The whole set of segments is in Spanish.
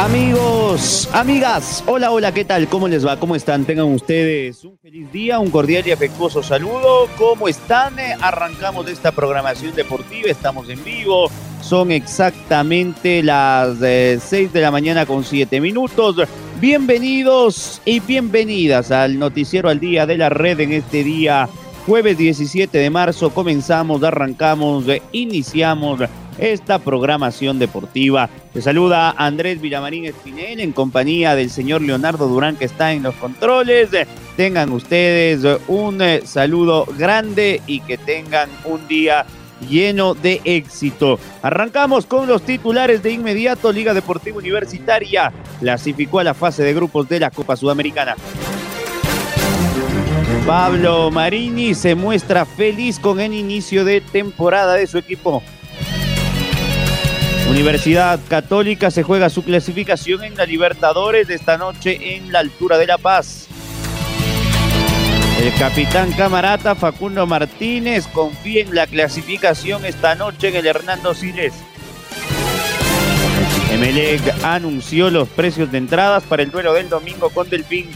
Amigos, amigas, hola, hola, ¿qué tal? ¿Cómo les va? ¿Cómo están? Tengan ustedes un feliz día, un cordial y afectuoso saludo. ¿Cómo están? Arrancamos esta programación deportiva, estamos en vivo. Son exactamente las 6 eh, de la mañana con 7 minutos. Bienvenidos y bienvenidas al noticiero al día de la red en este día jueves 17 de marzo. Comenzamos, arrancamos, iniciamos esta programación deportiva. Te saluda Andrés Villamarín Espinel en compañía del señor Leonardo Durán que está en los controles. Tengan ustedes un eh, saludo grande y que tengan un día lleno de éxito. Arrancamos con los titulares de inmediato. Liga Deportiva Universitaria clasificó a la fase de grupos de la Copa Sudamericana. Pablo Marini se muestra feliz con el inicio de temporada de su equipo. Universidad Católica se juega su clasificación en la Libertadores de esta noche en la altura de La Paz. El capitán camarata Facundo Martínez confía en la clasificación esta noche en el Hernando Siles. Emelec anunció los precios de entradas para el duelo del domingo con Delfín.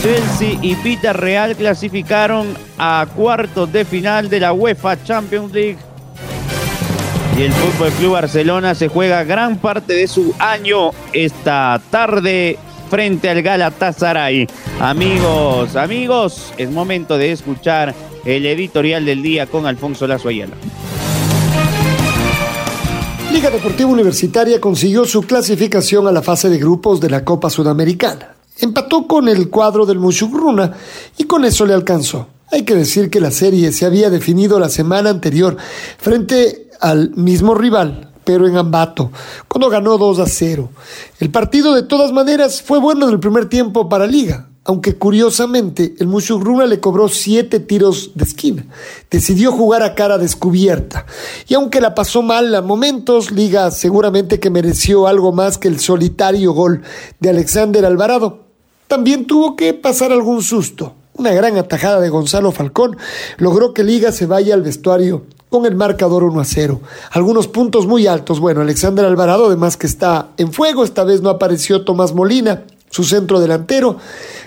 Chelsea y Pita Real clasificaron a cuartos de final de la UEFA Champions League. Y el Fútbol Club Barcelona se juega gran parte de su año esta tarde frente al Galatasaray. Amigos, amigos, es momento de escuchar el editorial del día con Alfonso Lazo Ayala. Liga Deportiva Universitaria consiguió su clasificación a la fase de grupos de la Copa Sudamericana. Empató con el cuadro del Mushugruna y con eso le alcanzó. Hay que decir que la serie se había definido la semana anterior frente al mismo rival, pero en Ambato, cuando ganó 2 a 0. El partido de todas maneras fue bueno en el primer tiempo para Liga, aunque curiosamente el Mushugruna le cobró siete tiros de esquina. Decidió jugar a cara descubierta. Y aunque la pasó mal a momentos, Liga seguramente que mereció algo más que el solitario gol de Alexander Alvarado. También tuvo que pasar algún susto. Una gran atajada de Gonzalo Falcón logró que Liga se vaya al vestuario con el marcador 1 a 0. Algunos puntos muy altos. Bueno, Alexander Alvarado, además que está en fuego, esta vez no apareció Tomás Molina, su centro delantero.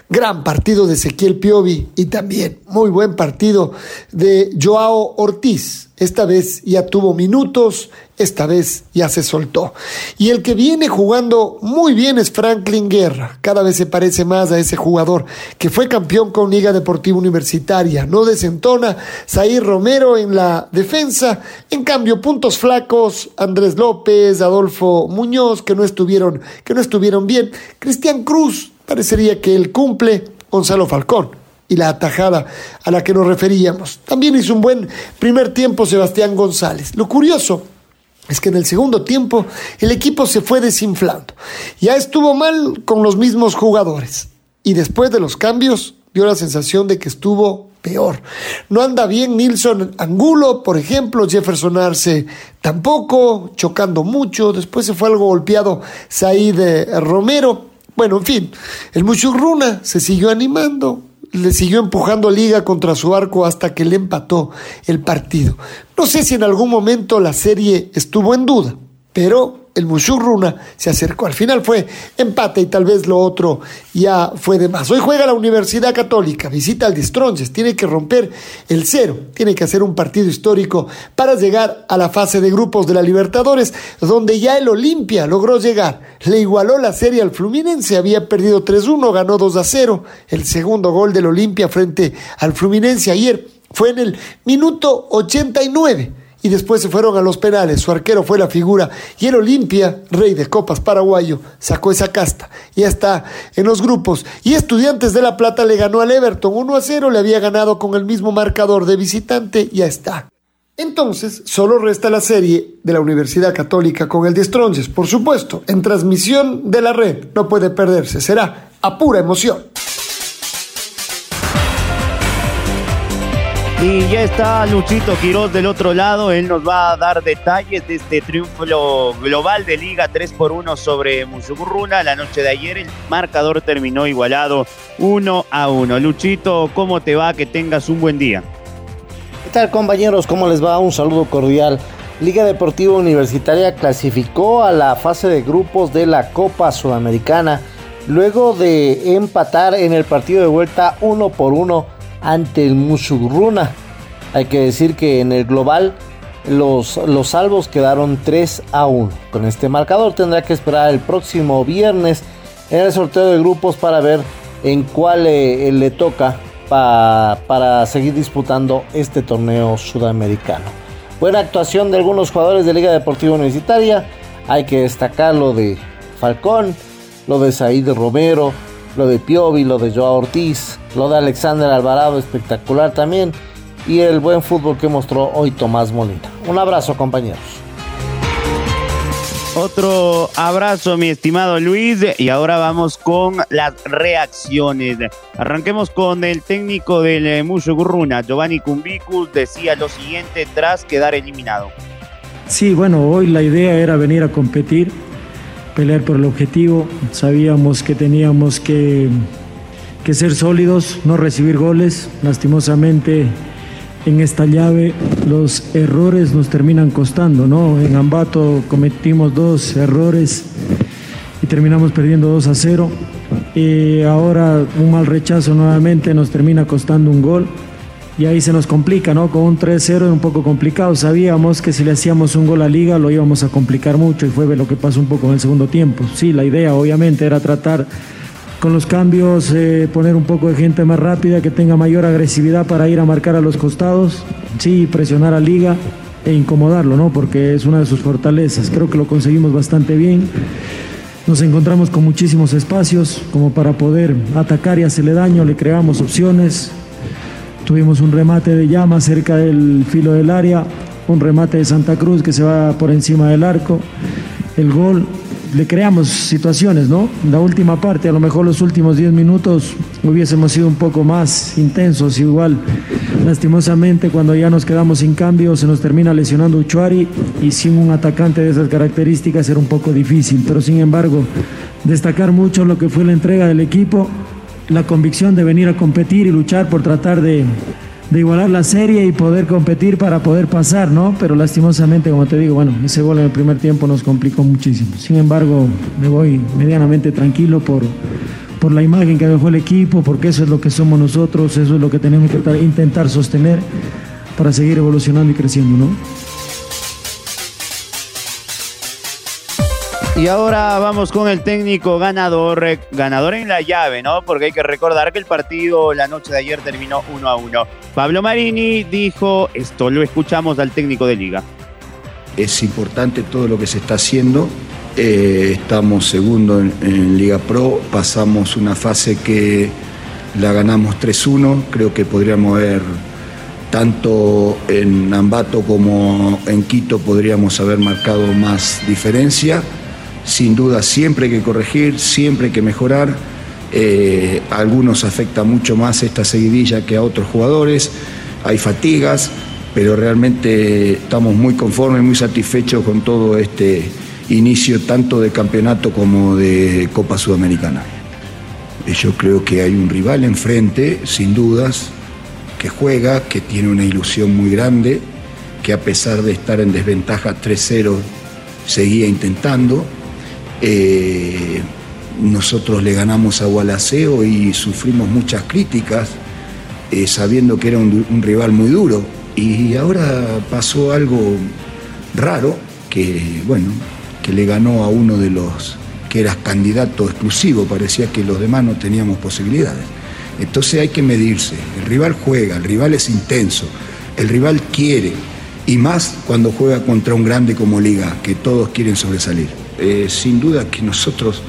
Gran partido de Ezequiel Piovi y también muy buen partido de Joao Ortiz. Esta vez ya tuvo minutos, esta vez ya se soltó. Y el que viene jugando muy bien es Franklin Guerra. Cada vez se parece más a ese jugador que fue campeón con Liga Deportiva Universitaria. No desentona Zair Romero en la defensa. En cambio, puntos flacos, Andrés López, Adolfo Muñoz, que no estuvieron, que no estuvieron bien. Cristian Cruz Parecería que él cumple Gonzalo Falcón y la atajada a la que nos referíamos. También hizo un buen primer tiempo Sebastián González. Lo curioso es que en el segundo tiempo el equipo se fue desinflando. Ya estuvo mal con los mismos jugadores. Y después de los cambios dio la sensación de que estuvo peor. No anda bien Nilson Angulo, por ejemplo, Jefferson Arce tampoco, chocando mucho. Después se fue algo golpeado Said eh, Romero. Bueno, en fin, el Muchurruna se siguió animando, le siguió empujando Liga contra su arco hasta que le empató el partido. No sé si en algún momento la serie estuvo en duda, pero el Mushurruna se acercó. Al final fue empate y tal vez lo otro ya fue de más. Hoy juega la Universidad Católica, visita al Distronges, tiene que romper el cero, tiene que hacer un partido histórico para llegar a la fase de grupos de la Libertadores, donde ya el Olimpia logró llegar. Le igualó la serie al Fluminense, había perdido 3-1, ganó 2-0. El segundo gol del Olimpia frente al Fluminense ayer fue en el minuto 89 y después se fueron a los penales. Su arquero fue la figura y el Olimpia, rey de copas paraguayo, sacó esa casta. Ya está en los grupos. Y Estudiantes de La Plata le ganó al Everton 1 a 0, le había ganado con el mismo marcador de visitante, ya está. Entonces, solo resta la serie de la Universidad Católica con el de Stronges, por supuesto, en transmisión de la red. No puede perderse, será a pura emoción. Y ya está Luchito Quiroz del otro lado. Él nos va a dar detalles de este triunfo global de Liga 3 por 1 sobre Musuburruna. La noche de ayer el marcador terminó igualado 1 a 1. Luchito, ¿cómo te va? Que tengas un buen día. ¿Qué tal compañeros? ¿Cómo les va? Un saludo cordial. Liga Deportiva Universitaria clasificó a la fase de grupos de la Copa Sudamericana luego de empatar en el partido de vuelta 1 por 1 ante el Musugruna. Hay que decir que en el global los, los salvos quedaron 3 a 1. Con este marcador tendrá que esperar el próximo viernes en el sorteo de grupos para ver en cuál eh, le toca para seguir disputando este torneo sudamericano. Buena actuación de algunos jugadores de Liga Deportiva Universitaria. Hay que destacar lo de Falcón, lo de Said Romero, lo de Piovi, lo de Joao Ortiz, lo de Alexander Alvarado, espectacular también, y el buen fútbol que mostró hoy Tomás Molina. Un abrazo compañeros. Otro abrazo, mi estimado Luis. Y ahora vamos con las reacciones. Arranquemos con el técnico del eh, Musho Gurruna, Giovanni Cumbicus, decía lo siguiente tras quedar eliminado. Sí, bueno, hoy la idea era venir a competir pelear por el objetivo. Sabíamos que teníamos que, que ser sólidos, no recibir goles. Lastimosamente en esta llave los errores nos terminan costando, ¿no? En Ambato cometimos dos errores y terminamos perdiendo 2 a 0. Y ahora un mal rechazo nuevamente nos termina costando un gol y ahí se nos complica, ¿no? Con un 3-0 es un poco complicado. Sabíamos que si le hacíamos un gol a Liga lo íbamos a complicar mucho y fue lo que pasó un poco en el segundo tiempo. Sí, la idea obviamente era tratar con los cambios, eh, poner un poco de gente más rápida, que tenga mayor agresividad para ir a marcar a los costados, sí, presionar a Liga e incomodarlo, ¿no? Porque es una de sus fortalezas. Creo que lo conseguimos bastante bien. Nos encontramos con muchísimos espacios como para poder atacar y hacerle daño, le creamos opciones, Tuvimos un remate de llama cerca del filo del área, un remate de Santa Cruz que se va por encima del arco. El gol, le creamos situaciones, ¿no? La última parte, a lo mejor los últimos 10 minutos hubiésemos sido un poco más intensos, igual. Lastimosamente, cuando ya nos quedamos sin cambio, se nos termina lesionando Uchuari y sin un atacante de esas características era un poco difícil. Pero sin embargo, destacar mucho lo que fue la entrega del equipo la convicción de venir a competir y luchar por tratar de, igualar la serie y poder competir para poder pasar, ¿no? Pero lastimosamente, como te digo, bueno, ese gol en el primer tiempo nos complicó muchísimo. Sin embargo, me voy medianamente tranquilo por, por la imagen que dejó el equipo, porque eso es lo que somos nosotros, eso es lo que tenemos que intentar sostener para seguir evolucionando y creciendo, ¿no? Y ahora vamos con el técnico ganador, eh, ganador en la llave, ¿no? Porque hay que recordar que el partido la noche de ayer terminó 1 a 1. Pablo Marini dijo esto, lo escuchamos al técnico de liga. Es importante todo lo que se está haciendo. Eh, estamos segundo en, Liga Pro, pasamos una fase que la ganamos 3-1, creo que podríamos haber tanto en Ambato como en Quito podríamos haber marcado más diferencia sin duda siempre hay que corregir, siempre hay que mejorar. Eh, a algunos afecta mucho más esta seguidilla que a otros jugadores, hay fatigas, pero realmente estamos muy conformes, muy satisfechos con todo este inicio tanto de campeonato como de Copa Sudamericana. Yo creo que hay un rival enfrente, sin dudas, que juega, que tiene una ilusión muy grande, que a pesar de estar en desventaja 3-0, seguía intentando eh, nosotros le ganamos a Gualaceo y sufrimos muchas críticas, eh, sabiendo que era un, rival muy duro. Y ahora pasó algo raro, que bueno, que le ganó a uno de los que era candidato exclusivo, parecía que los demás no teníamos posibilidades. Entonces hay que medirse, el rival juega, el rival es intenso, el rival quiere, y más cuando juega contra un grande como Liga, que todos quieren sobresalir. Eh, sin duda que nosotros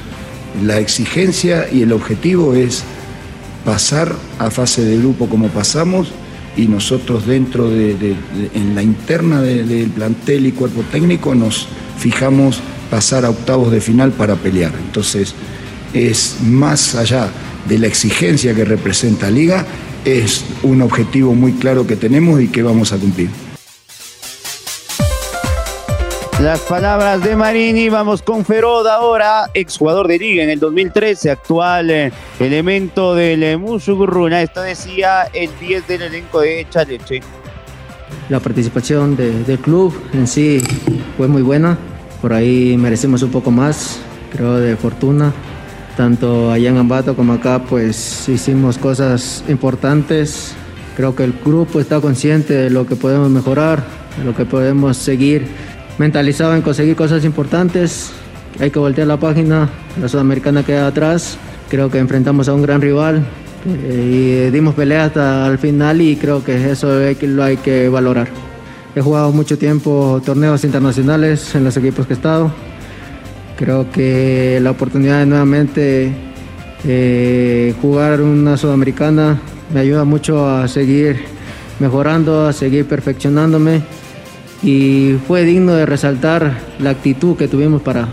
la exigencia y el objetivo es pasar a fase de grupo como pasamos y nosotros dentro de, en la interna del plantel y cuerpo técnico nos fijamos pasar a octavos de final para pelear. Entonces es más allá de la exigencia que representa Liga, es un objetivo muy claro que tenemos y que vamos a cumplir. Las palabras de Marini, vamos con Ferod ahora, exjugador de Liga en el 2013, actual eh, elemento del eh. Esto decía el 10 del elenco de Chaleche. La participación del club en sí fue muy buena, por ahí merecemos un poco más, creo, de fortuna. Tanto allá en Ambato como acá, pues hicimos cosas importantes. Creo que el grupo está consciente de lo que podemos mejorar, de lo que podemos seguir mentalizado en conseguir cosas importantes. Hay que voltear la página, la sudamericana queda atrás. Creo que enfrentamos a un gran rival eh, y dimos pelea hasta el final y creo que eso lo hay que valorar. He jugado mucho tiempo torneos internacionales en los equipos que he estado. Creo que la oportunidad de nuevamente eh, jugar una sudamericana me ayuda mucho a seguir mejorando, a seguir perfeccionándome y fue digno de resaltar la actitud que tuvimos para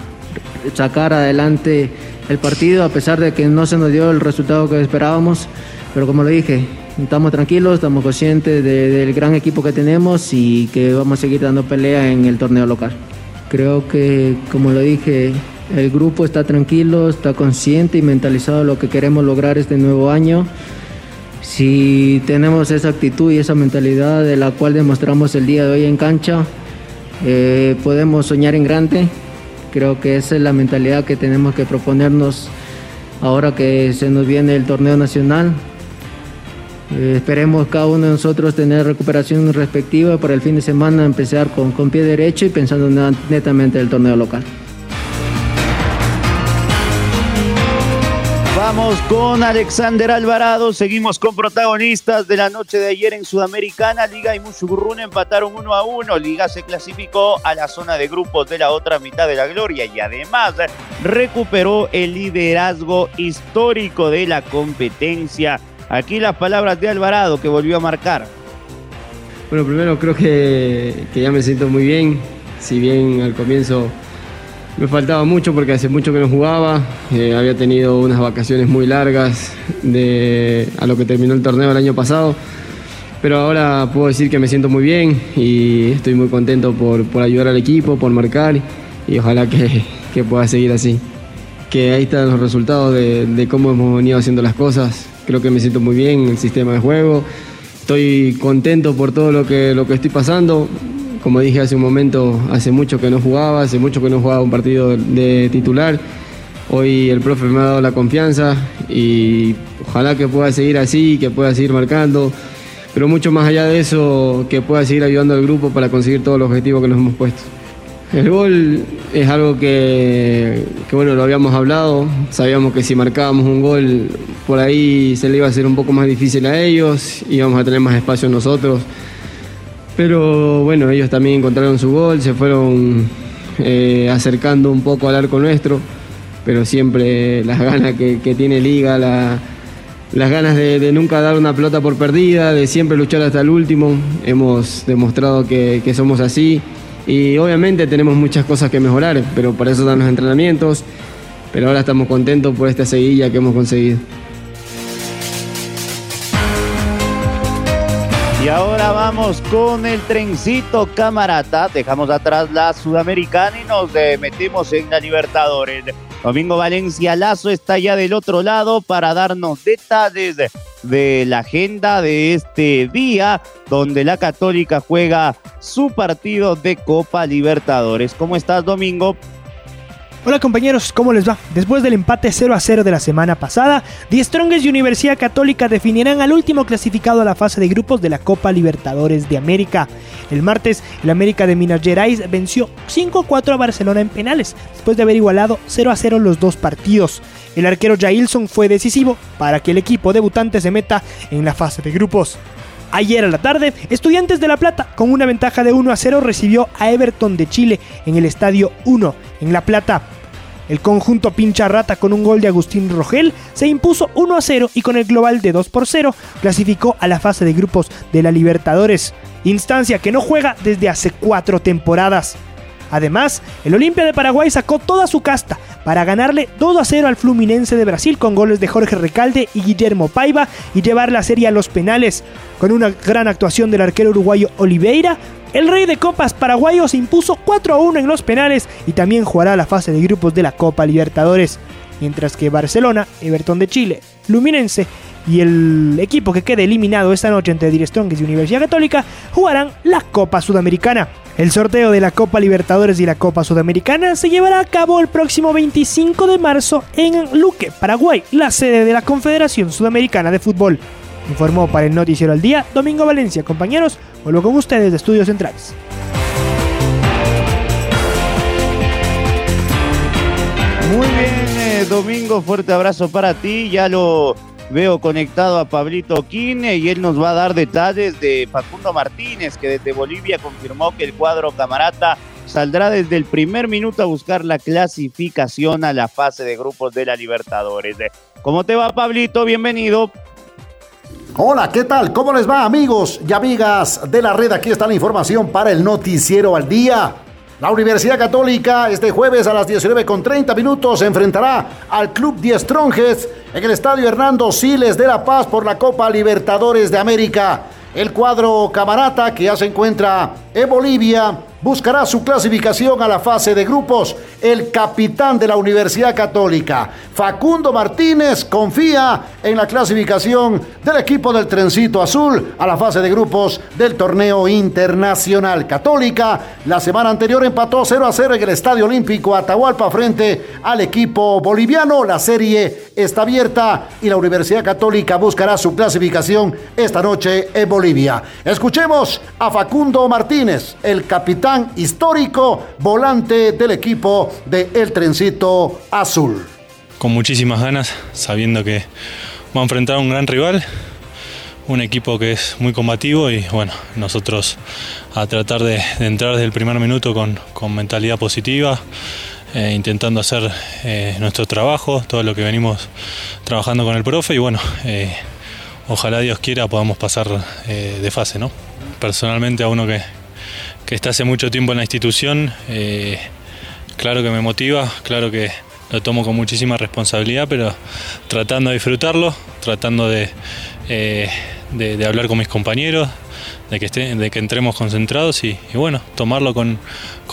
sacar adelante el partido a pesar de que no se nos dio el resultado que esperábamos, pero como lo dije, estamos tranquilos, estamos conscientes del gran equipo que tenemos y que vamos a seguir dando pelea en el torneo local. Creo que, como lo dije, el grupo está tranquilo, está consciente y mentalizado de lo que queremos lograr este nuevo año. Si tenemos esa actitud y esa mentalidad de la cual demostramos el día de hoy en cancha, eh, podemos soñar en grande. Creo que esa es la mentalidad que tenemos que proponernos ahora que se nos viene el torneo nacional. Eh, esperemos cada uno de nosotros tener recuperación respectiva para el fin de semana empezar con, con pie derecho y pensando netamente en el torneo local. Vamos con Alexander Alvarado, seguimos con protagonistas de la noche de ayer en Sudamericana. Liga y Mushugurruna empataron uno a uno. Liga se clasificó a la zona de grupos de la otra mitad de la gloria y además recuperó el liderazgo histórico de la competencia. Aquí las palabras de Alvarado que volvió a marcar. Bueno, primero creo que ya me siento muy bien. Si bien al comienzo me faltaba mucho porque hace mucho que no jugaba, eh, había tenido unas vacaciones muy largas de, a lo que terminó el torneo el año pasado, pero ahora puedo decir que me siento muy bien y estoy muy contento por, por ayudar al equipo, por marcar y ojalá que, que, pueda seguir así. Que ahí están los resultados de, cómo hemos venido haciendo las cosas, creo que me siento muy bien en el sistema de juego, estoy contento por todo lo que, lo que estoy pasando, como dije hace un momento, hace mucho que no jugaba, hace mucho que no jugaba un partido de titular. Hoy el profe me ha dado la confianza y ojalá que pueda seguir así, que pueda seguir marcando, pero mucho más allá de eso, que pueda seguir ayudando al grupo para conseguir todos los objetivos que nos hemos puesto. El gol es algo que, que, bueno, lo habíamos hablado, sabíamos que si marcábamos un gol por ahí se le iba a hacer un poco más difícil a ellos, íbamos a tener más espacio nosotros. Pero bueno, ellos también encontraron su gol, se fueron eh, acercando un poco al arco nuestro, pero siempre las ganas que, tiene Liga, las ganas de, nunca dar una pelota por perdida, de siempre luchar hasta el último. Hemos demostrado que, que somos así y obviamente tenemos muchas cosas que mejorar, pero para eso dan los entrenamientos. Pero ahora estamos contentos por esta seguilla que hemos conseguido. Y ahora vamos con el trencito camarata. Dejamos atrás la Sudamericana y nos eh, metemos en la Libertadores. Domingo Valencia Lazo está ya del otro lado para darnos detalles de la agenda de este día, donde la Católica juega su partido de Copa Libertadores. ¿Cómo estás, Domingo? Hola compañeros, ¿cómo les va? Después del empate 0 a 0 de la semana pasada, The Strongest y Universidad Católica definirán al último clasificado a la fase de grupos de la Copa Libertadores de América. El martes, el América de Minas Gerais venció 5-4 a Barcelona en penales, después de haber igualado 0 a 0 los dos partidos. El arquero Jailson fue decisivo para que el equipo debutante se meta en la fase de grupos. Ayer a la tarde, Estudiantes de La Plata, con una ventaja de 1 a 0, recibió a Everton de Chile en el Estadio 1, en La Plata. El conjunto pincha rata con un gol de Agustín Rogel se impuso 1 a 0 y con el global de 2 por 0 clasificó a la fase de grupos de la Libertadores, instancia que no juega desde hace cuatro temporadas. Además, el Olimpia de Paraguay sacó toda su casta para ganarle 2 a 0 al Fluminense de Brasil con goles de Jorge Recalde y Guillermo Paiva y llevar la serie a los penales. Con una gran actuación del arquero uruguayo Oliveira, el rey de copas paraguayo se impuso 4 a 1 en los penales y también jugará la fase de grupos de la Copa Libertadores. Mientras que Barcelona, Everton de Chile, Fluminense y el equipo que quede eliminado esta noche entre Dire Strongest y Universidad Católica jugarán la Copa Sudamericana. El sorteo de la Copa Libertadores y la Copa Sudamericana se llevará a cabo el próximo 25 de marzo en Luque, Paraguay, la sede de la Confederación Sudamericana de Fútbol. Informó para el Noticiero al Día Domingo Valencia. Compañeros, vuelvo con ustedes de Estudios Centrales. Muy bien, eh, Domingo, fuerte abrazo para ti. Ya lo Veo conectado a Pablito Quine y él nos va a dar detalles de Facundo Martínez, que desde Bolivia confirmó que el cuadro camarata saldrá desde el primer minuto a buscar la clasificación a la fase de grupos de la Libertadores. ¿Cómo te va, Pablito? Bienvenido. Hola, ¿qué tal? ¿Cómo les va, amigos y amigas de la red? Aquí está la información para el Noticiero al Día. La Universidad Católica este jueves a las 19 con 30 minutos se enfrentará al Club 10 Tronjes en el Estadio Hernando Siles de La Paz por la Copa Libertadores de América. El cuadro camarata que ya se encuentra en Bolivia buscará su clasificación a la fase de grupos. El capitán de la Universidad Católica, Facundo Martínez, confía en la clasificación del equipo del Trencito Azul a la fase de grupos del torneo internacional. Católica la semana anterior empató 0 a 0 en el Estadio Olímpico Atahualpa frente al equipo boliviano. La serie está abierta y la Universidad Católica buscará su clasificación esta noche en Bolivia. Escuchemos a Facundo Martínez, el capitán histórico volante del equipo de El Trencito Azul. Con muchísimas ganas, sabiendo que va a enfrentar a un gran rival, un equipo que es muy combativo y bueno, nosotros a tratar de, entrar desde el primer minuto con, mentalidad positiva, eh, intentando hacer eh, nuestro trabajo, todo lo que venimos trabajando con el profe y bueno, eh, ojalá Dios quiera podamos pasar de fase, ¿no? Personalmente a uno que, que está hace mucho tiempo en la institución, eh, claro que me motiva, claro que lo tomo con muchísima responsabilidad, pero tratando de disfrutarlo, tratando de, eh, hablar con mis compañeros, de que, de que entremos concentrados y, bueno, tomarlo con,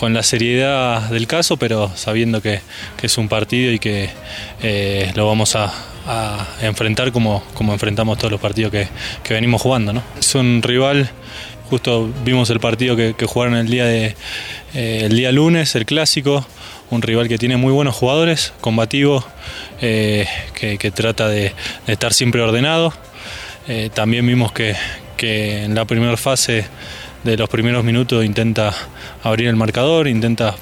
la seriedad del caso, pero sabiendo que, es un partido y que eh, lo vamos a, enfrentar como, como enfrentamos todos los partidos que, que venimos jugando. ¿no? Es un rival Justo vimos el partido que, jugaron el día, de, eh, el día lunes, el clásico, un rival que tiene muy buenos jugadores, combativo, eh, que, trata de, estar siempre ordenado. Eh, también vimos que, en la primera fase de los primeros minutos intenta abrir el marcador, intenta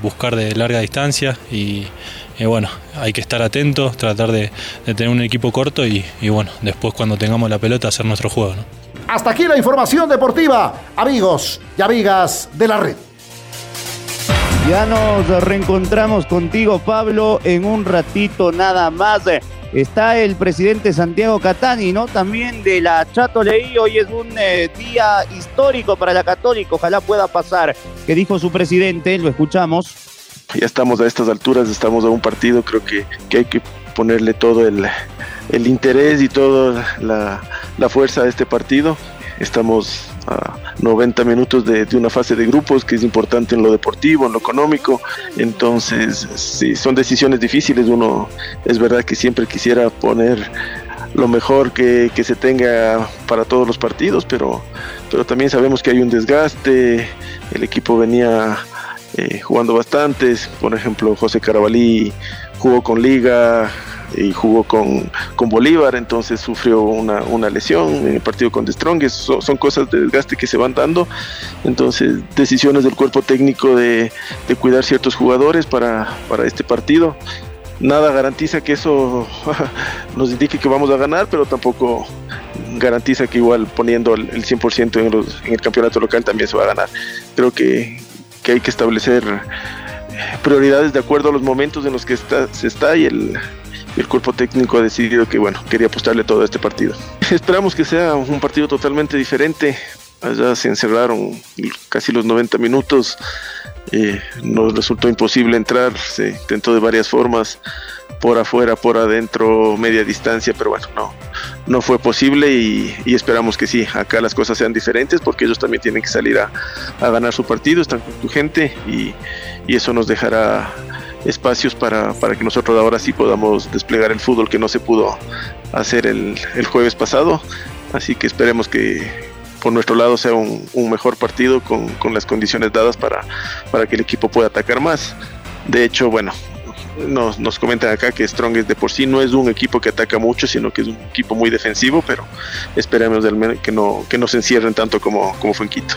buscar de larga distancia y, bueno, hay que estar atentos, tratar de, tener un equipo corto y, bueno, después cuando tengamos la pelota hacer nuestro juego. Hasta aquí la información deportiva, amigos y amigas de la red. Ya nos reencontramos contigo, Pablo, en un ratito nada más. Está el presidente Santiago Catani, ¿no? También de la Chato Leí. Hoy es un eh, día histórico para la Católica. Ojalá pueda pasar. ¿Qué dijo su presidente? Lo escuchamos. Ya estamos a estas alturas, estamos a un partido. Creo que, que hay que ponerle todo el, el interés y toda la, fuerza de este partido. Estamos a 90 minutos de, una fase de grupos que es importante en lo deportivo, en lo económico. Entonces, sí, son decisiones difíciles. Uno es verdad que siempre quisiera poner lo mejor que, se tenga para todos los partidos, pero, pero también sabemos que hay un desgaste. El equipo venía eh, jugando bastantes. Por ejemplo, José Carabalí jugó con Liga, y jugó con, con Bolívar, entonces sufrió una, una, lesión en el partido con The Strongest. son cosas de desgaste que se van dando, entonces decisiones del cuerpo técnico de, de cuidar ciertos jugadores para, para este partido. Nada garantiza que eso nos indique que vamos a ganar, pero tampoco garantiza que igual poniendo el, 100% en, el campeonato local también se va a ganar. Creo que, que hay que establecer prioridades de acuerdo a los momentos en los que se está y el, el cuerpo técnico ha decidido que bueno, quería apostarle todo a este partido. Esperamos que sea un partido totalmente diferente. Allá se encerraron casi los 90 minutos. Eh, nos resultó imposible entrar, se intentó de varias formas, por afuera, por adentro, media distancia, pero bueno, no, no fue posible y, esperamos que sí, acá las cosas sean diferentes porque ellos también tienen que salir a, ganar su partido, están con su gente y, y eso nos dejará espacios para, para, que nosotros ahora sí podamos desplegar el fútbol que no se pudo hacer el, el jueves pasado. Así que esperemos que por nuestro lado sea un, un mejor partido con, con, las condiciones dadas para, para que el equipo pueda atacar más. De hecho, bueno, nos, nos comentan acá que Strong de por sí no es un equipo que ataca mucho, sino que es un equipo muy defensivo, pero esperemos que no, que no se encierren tanto como, como fue en Quito.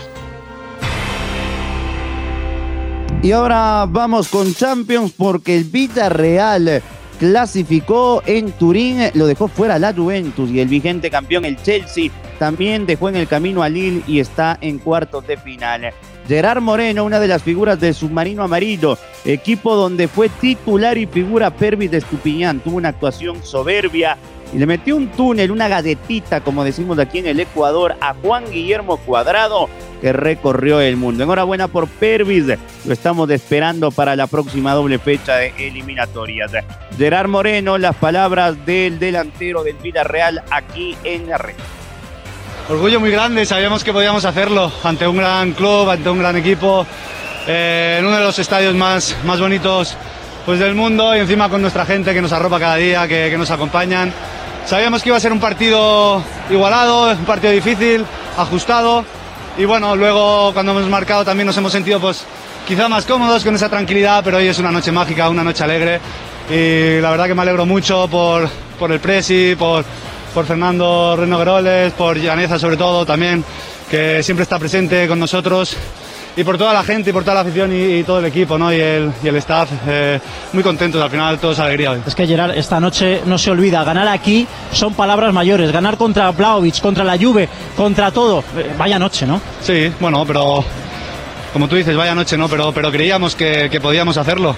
Y ahora vamos con Champions porque el Villarreal clasificó en Turín, lo dejó fuera la Juventus y el vigente campeón, el Chelsea, también dejó en el camino a Lille y está en cuartos de final. Gerard Moreno, una de las figuras del submarino amarillo, equipo donde fue titular y figura Pervis de Estupiñán, tuvo una actuación soberbia, y le metió un túnel, una galletita, como decimos aquí en el Ecuador, a Juan Guillermo Cuadrado, que recorrió el mundo. Enhorabuena por Pervis, lo estamos esperando para la próxima doble fecha de eliminatorias. Gerard Moreno, las palabras del delantero del Villarreal aquí en la red. Orgullo muy grande, sabíamos que podíamos hacerlo ante un gran club, ante un gran equipo, eh, en uno de los estadios más, más bonitos pues, del mundo y encima con nuestra gente que nos arropa cada día, que, que nos acompañan. Sabíamos que iba a ser un partido igualado, un partido difícil, ajustado. Y bueno, luego cuando hemos marcado también nos hemos sentido pues quizá más cómodos con esa tranquilidad, pero hoy es una noche mágica, una noche alegre. Y la verdad que me alegro mucho por, por el Presi, por, por Fernando Reno Groles, por Llaneza sobre todo también, que siempre está presente con nosotros y por toda la gente y por toda la afición y, todo el equipo ¿no? y, el, y el staff. Eh, muy contentos, al final todos alegría Es que Gerard, esta noche no se olvida, ganar aquí son palabras mayores, ganar contra Blaovic, contra la Juve, contra todo. Eh, vaya noche, ¿no? Sí, bueno, pero como tú dices, vaya noche, ¿no? Pero, pero creíamos que, que podíamos hacerlo.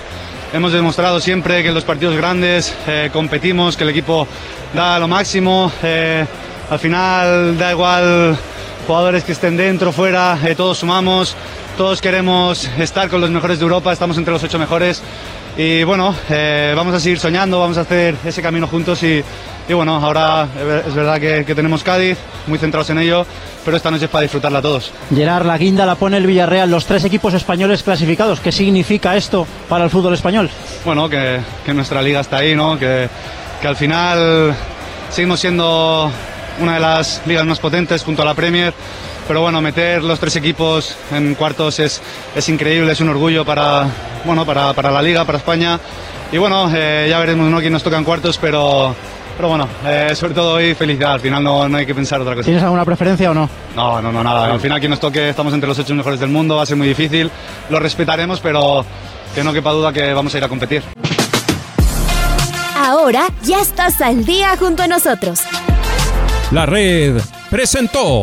Hemos demostrado siempre que en los partidos grandes eh, competimos, que el equipo da lo máximo. al final da igual jugadores que estén dentro, fuera, todos sumamos todos queremos estar con los mejores de Europa, estamos entre los ocho mejores y bueno, eh, vamos a seguir soñando, vamos a hacer ese camino juntos y, bueno, ahora es verdad que, tenemos Cádiz, muy centrados en ello, pero esta noche es para disfrutarla todos. Gerard, la guinda la pone el Villarreal, los tres equipos españoles clasificados, ¿qué significa esto para el fútbol español? Bueno, que, nuestra liga está ahí, ¿no? que, que al final seguimos siendo una de las ligas más potentes junto a la Premier pero bueno, meter los tres equipos en cuartos es, es increíble, es un orgullo para, bueno, para, para la liga, para España. Y bueno, eh, ya veremos ¿no? quién nos toca en cuartos, pero, pero bueno, eh, sobre todo hoy felicidad, al final no, no, hay que pensar otra cosa. ¿Tienes alguna preferencia o no? No, no, no, nada. Al final quien nos toque, estamos entre los ocho mejores del mundo, va a ser muy difícil, lo respetaremos, pero que no quepa duda que vamos a ir a competir. Ahora ya estás al día junto a nosotros. La red presentó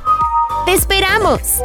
¡Te esperamos!